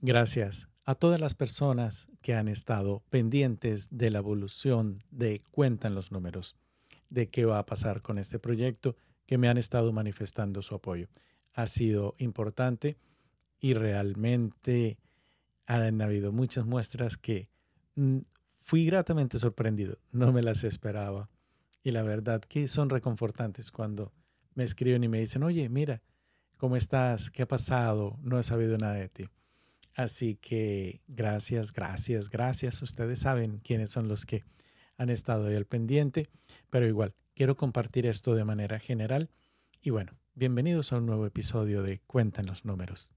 Gracias a todas las personas que han estado pendientes de la evolución de Cuentan los números, de qué va a pasar con este proyecto, que me han estado manifestando su apoyo. Ha sido importante y realmente han habido muchas muestras que mm, fui gratamente sorprendido, no me las esperaba. Y la verdad que son reconfortantes cuando me escriben y me dicen, oye, mira, ¿cómo estás? ¿Qué ha pasado? No he sabido nada de ti. Así que gracias, gracias, gracias. Ustedes saben quiénes son los que han estado ahí al pendiente, pero igual quiero compartir esto de manera general. Y bueno, bienvenidos a un nuevo episodio de Cuentan los números.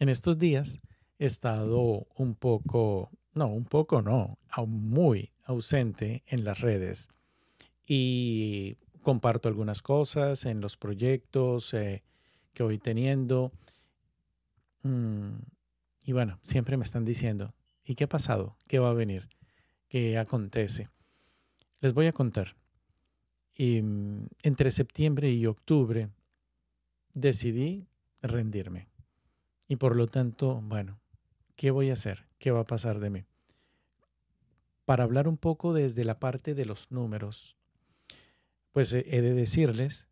En estos días he estado un poco, no, un poco no, muy ausente en las redes y comparto algunas cosas en los proyectos eh, que voy teniendo Mm, y bueno, siempre me están diciendo, ¿y qué ha pasado? ¿Qué va a venir? ¿Qué acontece? Les voy a contar. Y, mm, entre septiembre y octubre decidí rendirme. Y por lo tanto, bueno, ¿qué voy a hacer? ¿Qué va a pasar de mí? Para hablar un poco desde la parte de los números, pues he de decirles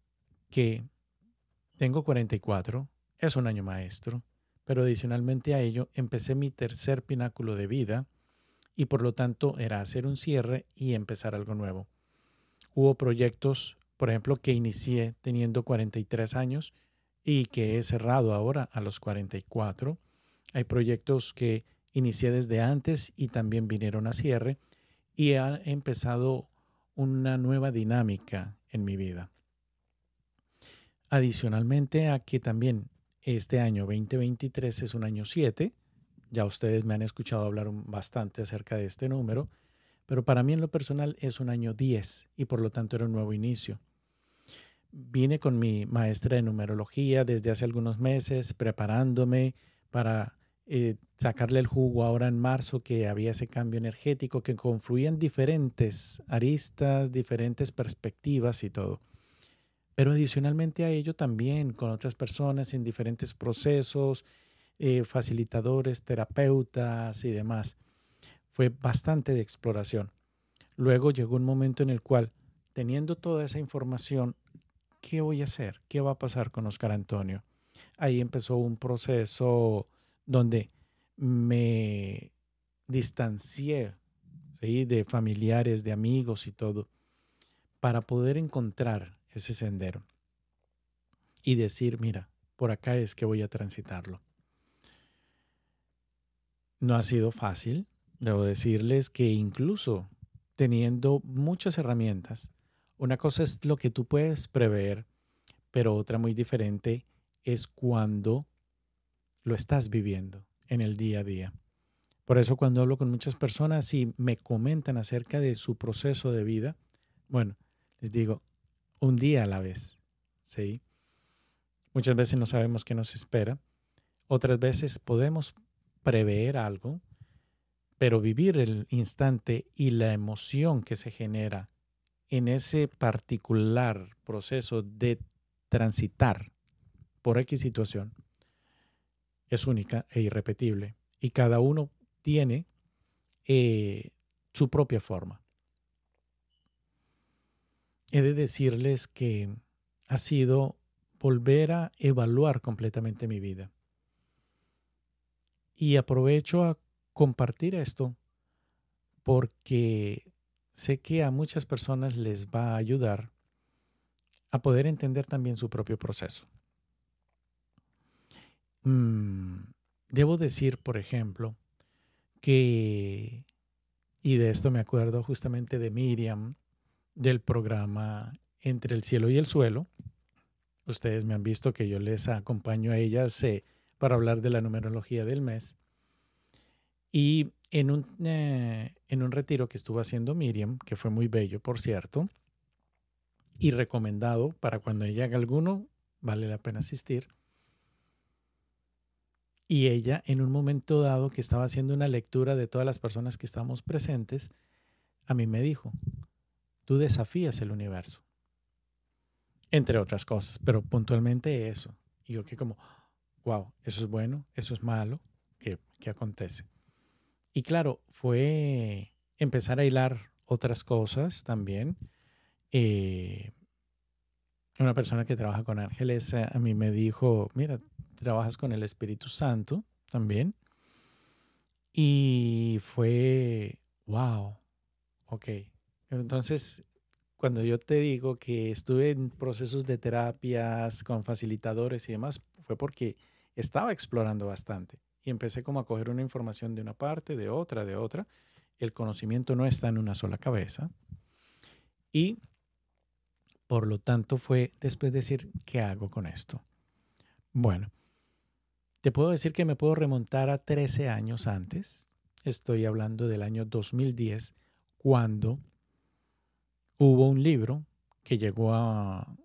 que tengo 44, es un año maestro, pero adicionalmente a ello empecé mi tercer pináculo de vida y por lo tanto era hacer un cierre y empezar algo nuevo. Hubo proyectos, por ejemplo, que inicié teniendo 43 años y que he cerrado ahora a los 44. Hay proyectos que inicié desde antes y también vinieron a cierre y ha empezado una nueva dinámica en mi vida. Adicionalmente a que también este año 2023 es un año 7. Ya ustedes me han escuchado hablar bastante acerca de este número, pero para mí en lo personal es un año 10 y por lo tanto era un nuevo inicio. Vine con mi maestra de numerología desde hace algunos meses preparándome para eh, sacarle el jugo ahora en marzo que había ese cambio energético que confluían diferentes aristas, diferentes perspectivas y todo pero adicionalmente a ello también con otras personas en diferentes procesos, eh, facilitadores, terapeutas y demás. Fue bastante de exploración. Luego llegó un momento en el cual, teniendo toda esa información, ¿qué voy a hacer? ¿Qué va a pasar con Oscar Antonio? Ahí empezó un proceso donde me distancié de familiares, de amigos y todo, para poder encontrar ese sendero y decir, mira, por acá es que voy a transitarlo. No ha sido fácil, debo decirles que incluso teniendo muchas herramientas, una cosa es lo que tú puedes prever, pero otra muy diferente es cuando lo estás viviendo en el día a día. Por eso cuando hablo con muchas personas y me comentan acerca de su proceso de vida, bueno, les digo, un día a la vez. ¿sí? Muchas veces no sabemos qué nos espera. Otras veces podemos prever algo, pero vivir el instante y la emoción que se genera en ese particular proceso de transitar por X situación es única e irrepetible. Y cada uno tiene eh, su propia forma he de decirles que ha sido volver a evaluar completamente mi vida. Y aprovecho a compartir esto porque sé que a muchas personas les va a ayudar a poder entender también su propio proceso. Mm, debo decir, por ejemplo, que, y de esto me acuerdo justamente de Miriam, del programa Entre el cielo y el suelo. Ustedes me han visto que yo les acompaño a ellas eh, para hablar de la numerología del mes. Y en un, eh, en un retiro que estuvo haciendo Miriam, que fue muy bello, por cierto, y recomendado para cuando ella haga alguno, vale la pena asistir. Y ella, en un momento dado que estaba haciendo una lectura de todas las personas que estábamos presentes, a mí me dijo, tú desafías el universo. Entre otras cosas, pero puntualmente eso. Y yo que como, wow, eso es bueno, eso es malo, ¿qué, qué acontece? Y claro, fue empezar a hilar otras cosas también. Eh, una persona que trabaja con ángeles eh, a mí me dijo, mira, trabajas con el Espíritu Santo también. Y fue, wow, ok. Entonces, cuando yo te digo que estuve en procesos de terapias con facilitadores y demás, fue porque estaba explorando bastante. Y empecé como a coger una información de una parte, de otra, de otra. El conocimiento no está en una sola cabeza. Y por lo tanto fue después decir, ¿qué hago con esto? Bueno, te puedo decir que me puedo remontar a 13 años antes. Estoy hablando del año 2010, cuando hubo un libro que llegó a,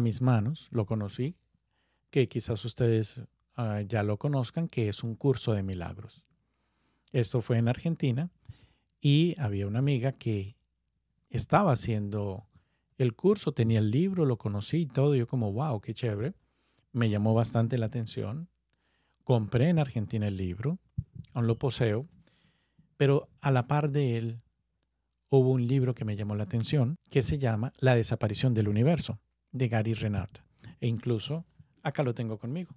mis manos, lo conocí, que quizás ustedes ah, ya lo conozcan, que es un curso de milagros. Esto fue en Argentina y había una amiga que estaba haciendo el curso, tenía el libro, lo conocí y todo. Yo como, wow, qué chévere. Me llamó bastante la atención. Compré en Argentina el libro, aún lo poseo, pero a la par de él hubo un libro que me llamó la atención que se llama La desaparición del universo, de Gary Renard. E incluso acá lo tengo conmigo.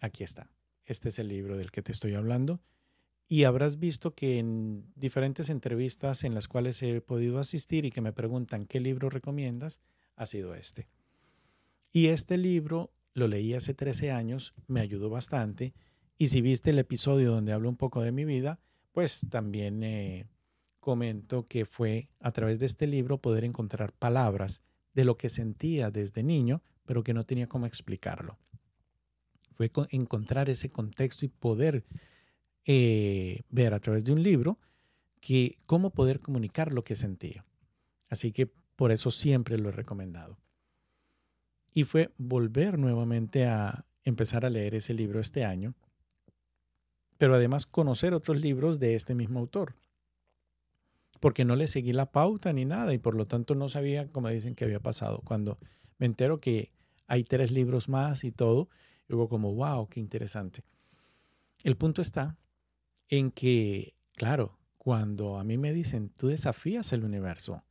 Aquí está. Este es el libro del que te estoy hablando. Y habrás visto que en diferentes entrevistas en las cuales he podido asistir y que me preguntan qué libro recomiendas, ha sido este. Y este libro lo leí hace 13 años, me ayudó bastante. Y si viste el episodio donde hablo un poco de mi vida, pues también eh, comento que fue a través de este libro poder encontrar palabras de lo que sentía desde niño, pero que no tenía cómo explicarlo. Fue encontrar ese contexto y poder eh, ver a través de un libro que cómo poder comunicar lo que sentía. Así que por eso siempre lo he recomendado. Y fue volver nuevamente a empezar a leer ese libro este año, pero además conocer otros libros de este mismo autor, porque no le seguí la pauta ni nada y por lo tanto no sabía, como dicen, qué había pasado. Cuando me entero que hay tres libros más y todo, digo como, wow, qué interesante. El punto está en que, claro, cuando a mí me dicen, tú desafías el universo,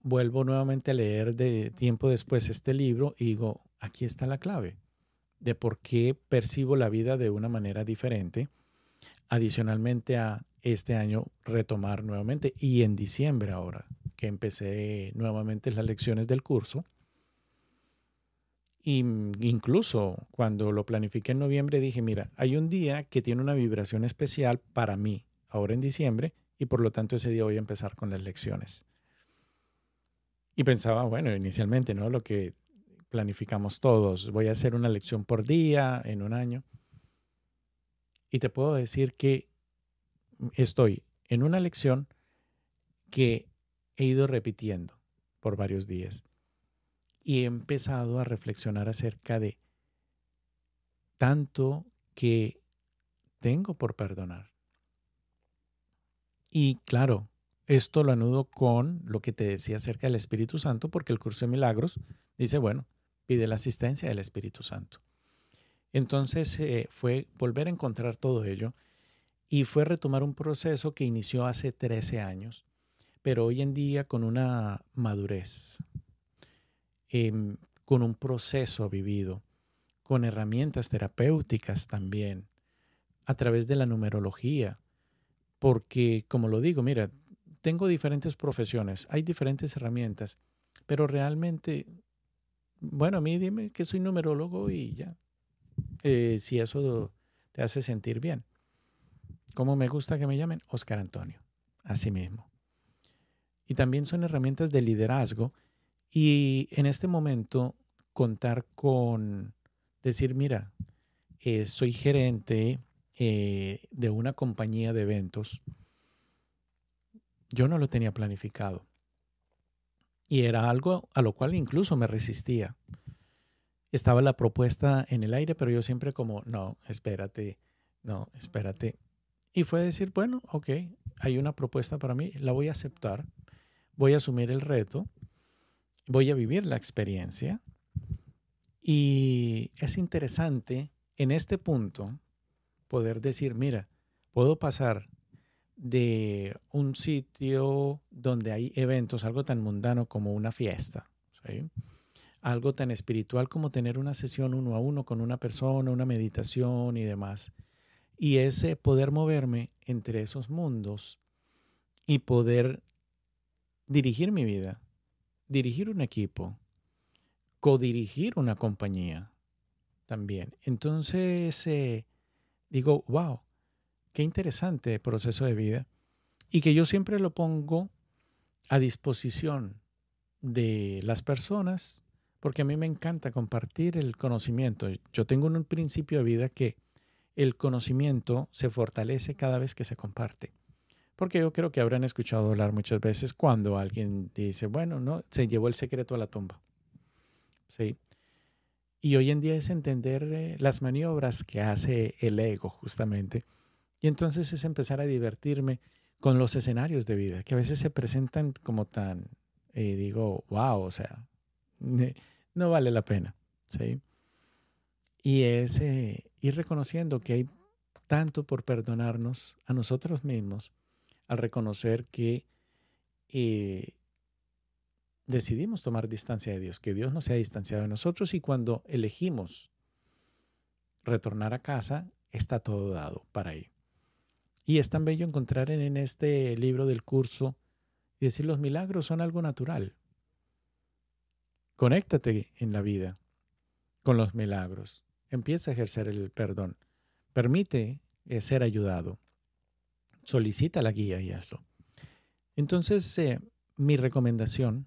vuelvo nuevamente a leer de tiempo después este libro y digo, aquí está la clave de por qué percibo la vida de una manera diferente. Adicionalmente a este año retomar nuevamente y en diciembre ahora que empecé nuevamente las lecciones del curso. Y incluso cuando lo planifiqué en noviembre dije, mira, hay un día que tiene una vibración especial para mí, ahora en diciembre, y por lo tanto ese día voy a empezar con las lecciones. Y pensaba, bueno, inicialmente, ¿no? Lo que planificamos todos, voy a hacer una lección por día en un año. Y te puedo decir que estoy en una lección que he ido repitiendo por varios días. Y he empezado a reflexionar acerca de tanto que tengo por perdonar. Y claro, esto lo anudo con lo que te decía acerca del Espíritu Santo, porque el curso de milagros dice, bueno, pide la asistencia del Espíritu Santo. Entonces eh, fue volver a encontrar todo ello y fue retomar un proceso que inició hace 13 años, pero hoy en día con una madurez, em, con un proceso vivido, con herramientas terapéuticas también, a través de la numerología, porque como lo digo, mira, tengo diferentes profesiones, hay diferentes herramientas, pero realmente, bueno, a mí dime que soy numerólogo y ya, eh, si eso te hace sentir bien. Como me gusta que me llamen? Oscar Antonio, así mismo. Y también son herramientas de liderazgo y en este momento contar con decir, mira, eh, soy gerente eh, de una compañía de eventos yo no lo tenía planificado. Y era algo a lo cual incluso me resistía. Estaba la propuesta en el aire, pero yo siempre como, no, espérate, no, espérate. Y fue decir, bueno, ok, hay una propuesta para mí, la voy a aceptar, voy a asumir el reto, voy a vivir la experiencia Y es interesante en este punto poder decir, mira, puedo pasar de un sitio donde hay eventos, algo tan mundano como una fiesta, algo tan espiritual como tener una sesión uno a uno con una persona, una meditación y demás. Y ese poder moverme entre esos mundos y poder dirigir mi vida, dirigir un equipo, codirigir una compañía también. Entonces, eh, digo, wow, qué interesante proceso de vida y que yo siempre lo pongo a disposición de las personas porque a mí me encanta compartir el conocimiento. Yo tengo un principio de vida que el conocimiento se fortalece cada vez que se comparte. Porque yo creo que habrán escuchado hablar muchas veces cuando alguien dice, bueno, no, se llevó el secreto a la tumba. Sí. Y hoy en día es entender eh, las maniobras que hace el ego, justamente, y entonces es empezar a divertirme con los escenarios de vida, que a veces se presentan como tan, eh, digo, wow, o sea, no vale la pena. ¿sí? Y es eh, ir reconociendo que hay tanto por perdonarnos a nosotros mismos al reconocer que eh, decidimos tomar distancia de Dios, que Dios no se ha distanciado de nosotros y cuando elegimos retornar a casa, está todo dado para ir. Y es tan bello encontrar en, este libro del curso y decir los milagros son algo natural. Conéctate en la vida con los milagros. Empieza a ejercer el perdón. Permite eh, ser ayudado. Solicita la guía y hazlo. Entonces, eh, mi recomendación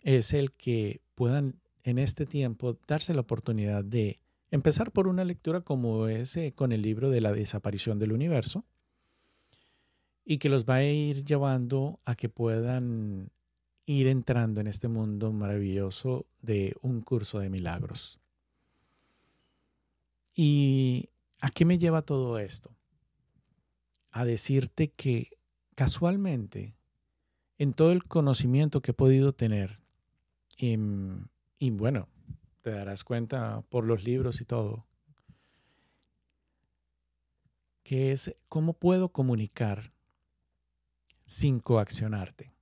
es el que puedan en este tiempo darse la oportunidad de Empezar por una lectura como ese con el libro de la desaparición del universo y que los va a ir llevando a que puedan ir entrando en este mundo maravilloso de un curso de milagros. ¿Y a qué me lleva todo esto? A decirte que casualmente, en todo el conocimiento que he podido tener, y, y bueno, te darás cuenta por los libros y todo, que es cómo puedo comunicar sin coaccionarte.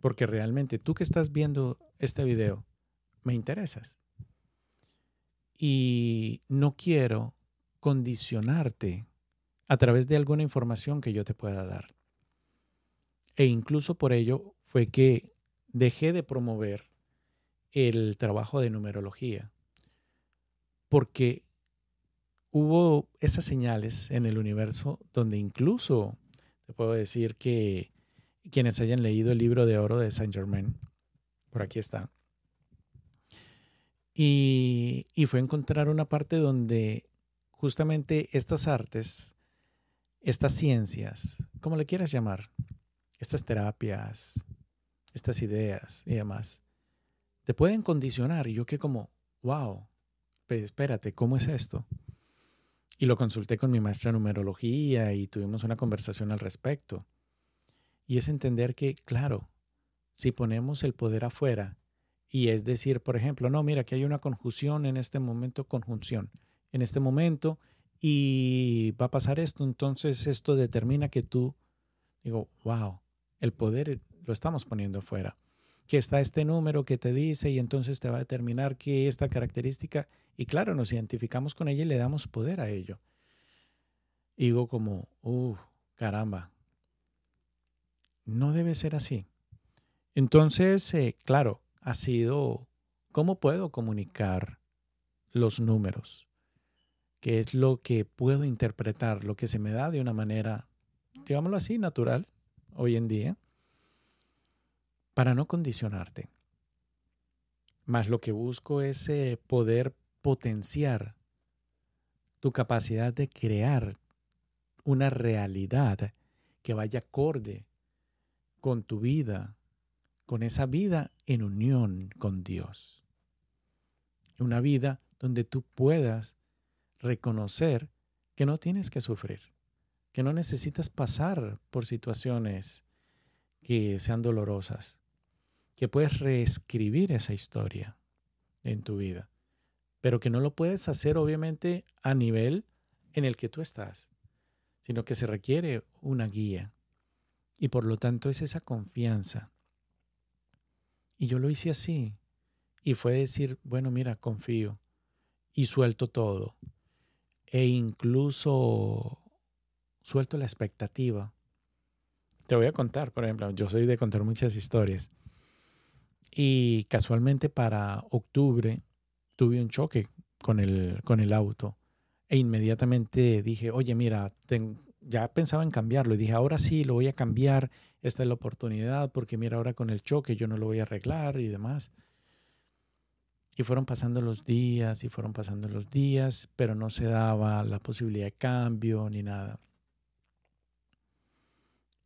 Porque realmente tú que estás viendo este video, me interesas. Y no quiero condicionarte a través de alguna información que yo te pueda dar. E incluso por ello fue que dejé de promover el trabajo de numerología, porque hubo esas señales en el universo donde incluso te puedo decir que quienes hayan leído el libro de oro de Saint Germain, por aquí está, y, y fue encontrar una parte donde justamente estas artes, estas ciencias, como le quieras llamar, estas terapias, estas ideas y demás, te pueden condicionar. Y yo que como, wow, pues espérate, ¿cómo es esto? Y lo consulté con mi maestra de numerología y tuvimos una conversación al respecto. Y es entender que, claro, si ponemos el poder afuera, y es decir, por ejemplo, no, mira, que hay una conjunción en este momento, conjunción, en este momento, y va a pasar esto, entonces esto determina que tú, digo, wow, el poder lo estamos poniendo afuera que está este número que te dice y entonces te va a determinar que esta característica, y claro, nos identificamos con ella y le damos poder a ello. digo como, uh, caramba, no debe ser así. Entonces, eh, claro, ha sido, ¿cómo puedo comunicar los números? ¿Qué es lo que puedo interpretar, lo que se me da de una manera, digámoslo así, natural hoy en día? para no condicionarte. Más lo que busco es eh, poder potenciar tu capacidad de crear una realidad que vaya acorde con tu vida, con esa vida en unión con Dios. Una vida donde tú puedas reconocer que no tienes que sufrir, que no necesitas pasar por situaciones que sean dolorosas, que puedes reescribir esa historia en tu vida, pero que no lo puedes hacer obviamente a nivel en el que tú estás, sino que se requiere una guía. Y por lo tanto es esa confianza. Y yo lo hice así. Y fue decir, bueno, mira, confío. Y suelto todo. E incluso suelto la expectativa. Te voy a contar, por ejemplo, yo soy de contar muchas historias. Y casualmente para octubre tuve un choque con el, con el auto. E inmediatamente dije, oye, mira, ya pensaba en cambiarlo. Y dije, ahora sí, lo voy a cambiar. Esta es la oportunidad, porque mira, ahora con el choque yo no lo voy a arreglar y demás. Y fueron pasando los días y fueron pasando los días, pero no se daba la posibilidad de cambio ni nada.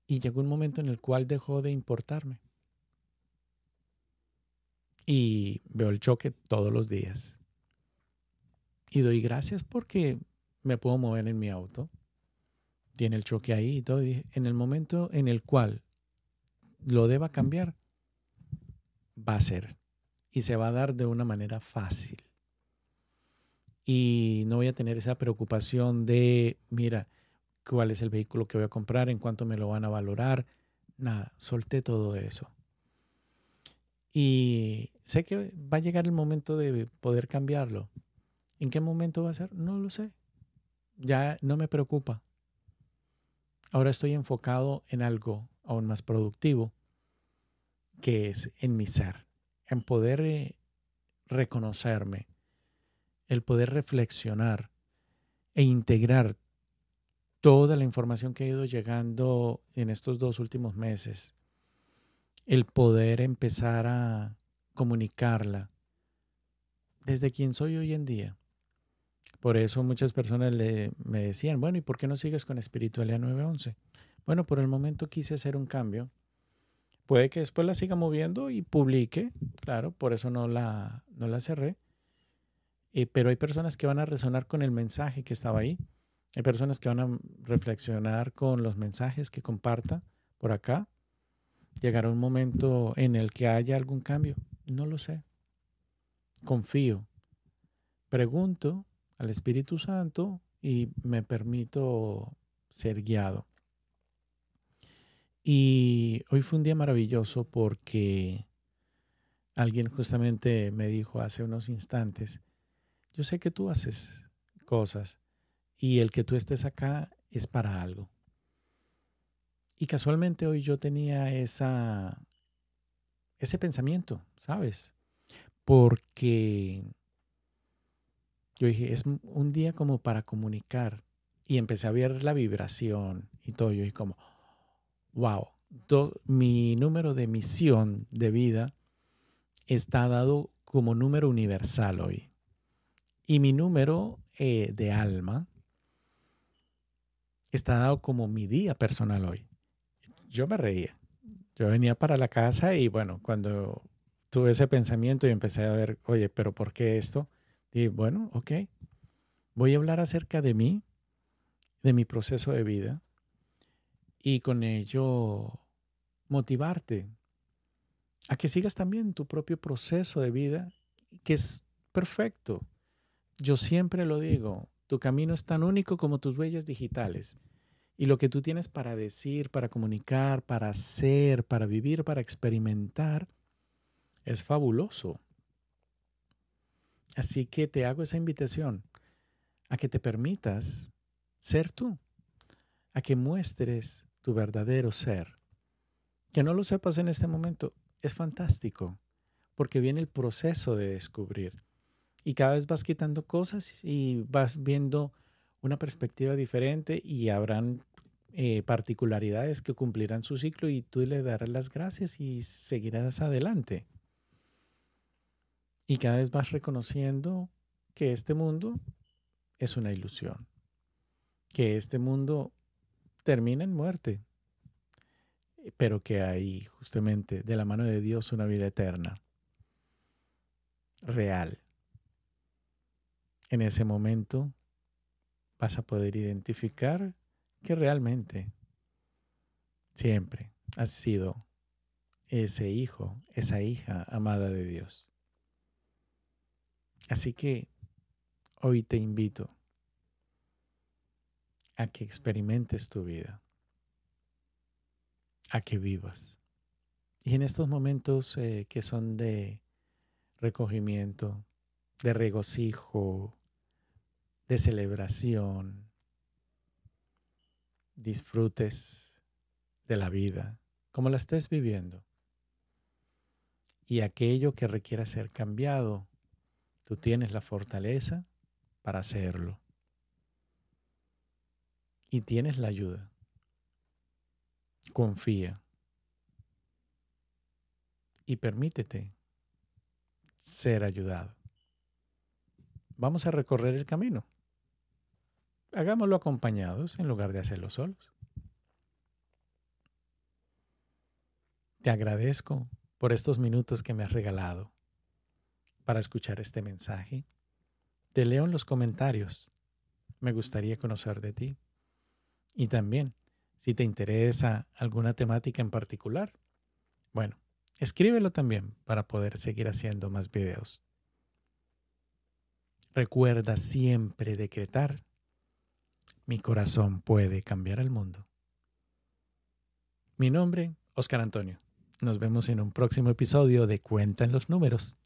Y llegó un momento en el cual dejó de importarme. Y veo el choque todos los días. Y doy gracias porque me puedo mover en mi auto. Tiene el choque ahí y todo. en el momento en el cual lo deba cambiar, va a ser. Y se va a dar de una manera fácil. Y no voy a tener esa preocupación de, mira, cuál es el vehículo que voy a comprar, en cuánto me lo van a valorar. Nada, solté todo eso. Y sé que va a llegar el momento de poder cambiarlo. ¿En qué momento va a ser? No lo sé. Ya no me preocupa. Ahora estoy enfocado en algo aún más productivo, que es en mi ser, en poder eh, reconocerme, el poder reflexionar e integrar toda la información que ha ido llegando en estos dos últimos meses el poder empezar a comunicarla desde quien soy hoy en día. Por eso muchas personas le, me decían, bueno, ¿y por qué no sigues con Espiritualidad 911? Bueno, por el momento quise hacer un cambio. Puede que después la siga moviendo y publique, claro, por eso no la, no la cerré. Eh, pero hay personas que van a resonar con el mensaje que estaba ahí. Hay personas que van a reflexionar con los mensajes que comparta por acá. ¿Llegará un momento en el que haya algún cambio? No lo sé. Confío. Pregunto al Espíritu Santo y me permito ser guiado. Y hoy fue un día maravilloso porque alguien justamente me dijo hace unos instantes, yo sé que tú haces cosas y el que tú estés acá es para algo. Y casualmente hoy yo tenía esa, ese pensamiento, ¿sabes? Porque yo dije, es un día como para comunicar. Y empecé a ver la vibración y todo. Yo dije como, wow, mi número de misión de vida está dado como número universal hoy. Y mi número eh, de alma está dado como mi día personal hoy yo me reía. Yo venía para la casa y bueno, cuando tuve ese pensamiento y empecé a ver, oye, pero ¿por qué esto? Y bueno, ok, voy a hablar acerca de mí, de mi proceso de vida y con ello motivarte a que sigas también tu propio proceso de vida, que es perfecto. Yo siempre lo digo, tu camino es tan único como tus huellas digitales. Y lo que tú tienes para decir, para comunicar, para hacer, para vivir, para experimentar, es fabuloso. Así que te hago esa invitación a que te permitas ser tú, a que muestres tu verdadero ser. Que no lo sepas en este momento es fantástico, porque viene el proceso de descubrir. Y cada vez vas quitando cosas y vas viendo una perspectiva diferente y habrán eh, particularidades que cumplirán su ciclo y tú le darás las gracias y seguirás adelante. Y cada vez vas reconociendo que este mundo es una ilusión, que este mundo termina en muerte, pero que hay justamente de la mano de Dios una vida eterna, real. En ese momento vas a poder identificar que realmente siempre has sido ese hijo, esa hija amada de Dios. Así que hoy te invito a que experimentes tu vida, a que vivas. Y en estos momentos eh, que son de recogimiento, de regocijo, de celebración, disfrutes de la vida como la estés viviendo. Y aquello que requiera ser cambiado, tú tienes la fortaleza para hacerlo. Y tienes la ayuda. Confía. Y permítete ser ayudado. Vamos a recorrer el camino. Hagámoslo acompañados en lugar de hacerlo solos. Te agradezco por estos minutos que me has regalado para escuchar este mensaje. Te leo en los comentarios. Me gustaría conocer de ti. Y también, si te interesa alguna temática en particular, bueno, escríbelo también para poder seguir haciendo más videos. Recuerda siempre decretar mi corazón puede cambiar el mundo. Mi nombre, Oscar Antonio. Nos vemos en un próximo episodio de Cuenta en los Números.